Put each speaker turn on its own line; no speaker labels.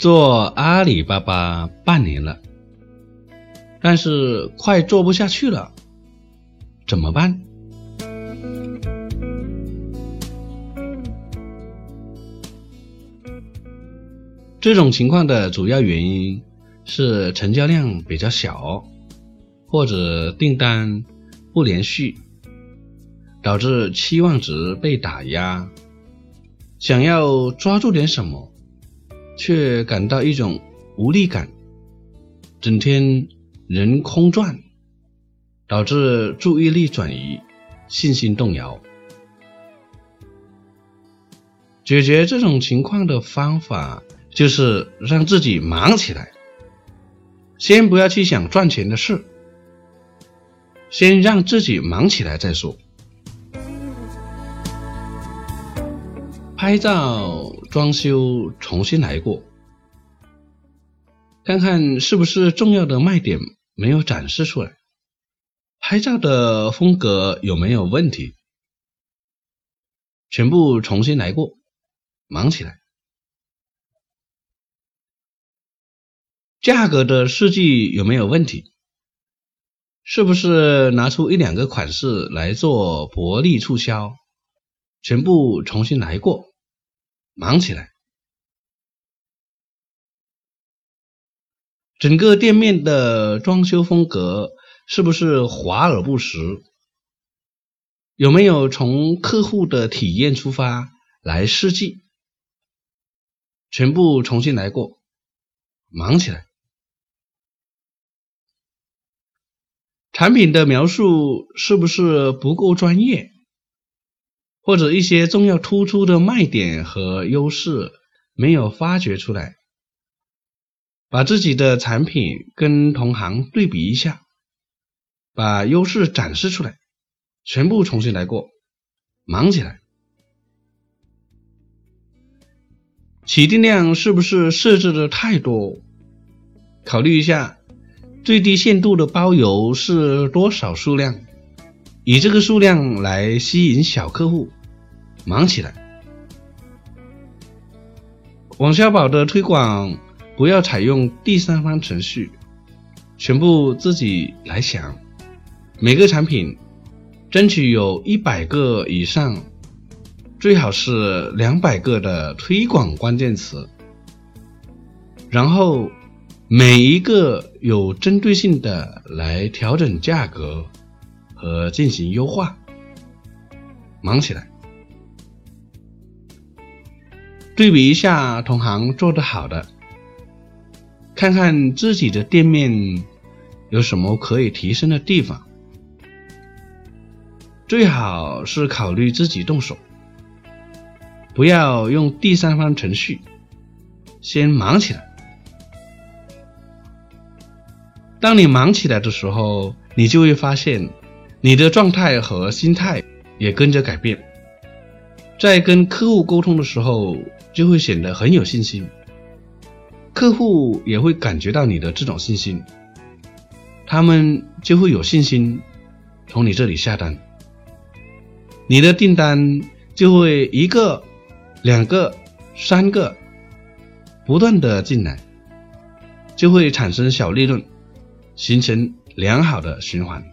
做阿里巴巴半年了，但是快做不下去了，怎么办？这种情况的主要原因是成交量比较小，或者订单不连续，导致期望值被打压，想要抓住点什么。却感到一种无力感，整天人空转，导致注意力转移，信心动摇。解决这种情况的方法就是让自己忙起来，先不要去想赚钱的事，先让自己忙起来再说。拍照、装修重新来过，看看是不是重要的卖点没有展示出来，拍照的风格有没有问题，全部重新来过，忙起来。价格的设计有没有问题？是不是拿出一两个款式来做薄利促销？全部重新来过。忙起来，整个店面的装修风格是不是华而不实？有没有从客户的体验出发来设计？全部重新来过，忙起来。产品的描述是不是不够专业？或者一些重要突出的卖点和优势没有发掘出来，把自己的产品跟同行对比一下，把优势展示出来，全部重新来过，忙起来。起订量是不是设置的太多？考虑一下，最低限度的包邮是多少数量？以这个数量来吸引小客户，忙起来。网销宝的推广不要采用第三方程序，全部自己来想。每个产品争取有一百个以上，最好是两百个的推广关键词，然后每一个有针对性的来调整价格。和进行优化，忙起来，对比一下同行做的好的，看看自己的店面有什么可以提升的地方，最好是考虑自己动手，不要用第三方程序，先忙起来。当你忙起来的时候，你就会发现。你的状态和心态也跟着改变，在跟客户沟通的时候，就会显得很有信心，客户也会感觉到你的这种信心，他们就会有信心从你这里下单，你的订单就会一个、两个、三个不断的进来，就会产生小利润，形成良好的循环。